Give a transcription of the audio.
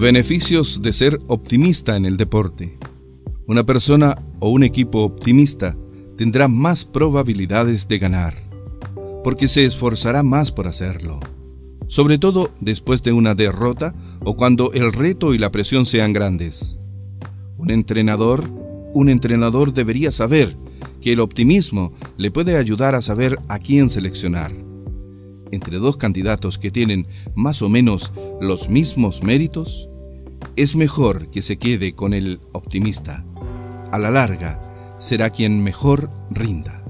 Beneficios de ser optimista en el deporte. Una persona o un equipo optimista tendrá más probabilidades de ganar, porque se esforzará más por hacerlo, sobre todo después de una derrota o cuando el reto y la presión sean grandes. Un entrenador, un entrenador debería saber que el optimismo le puede ayudar a saber a quién seleccionar. Entre dos candidatos que tienen más o menos los mismos méritos, es mejor que se quede con el optimista. A la larga, será quien mejor rinda.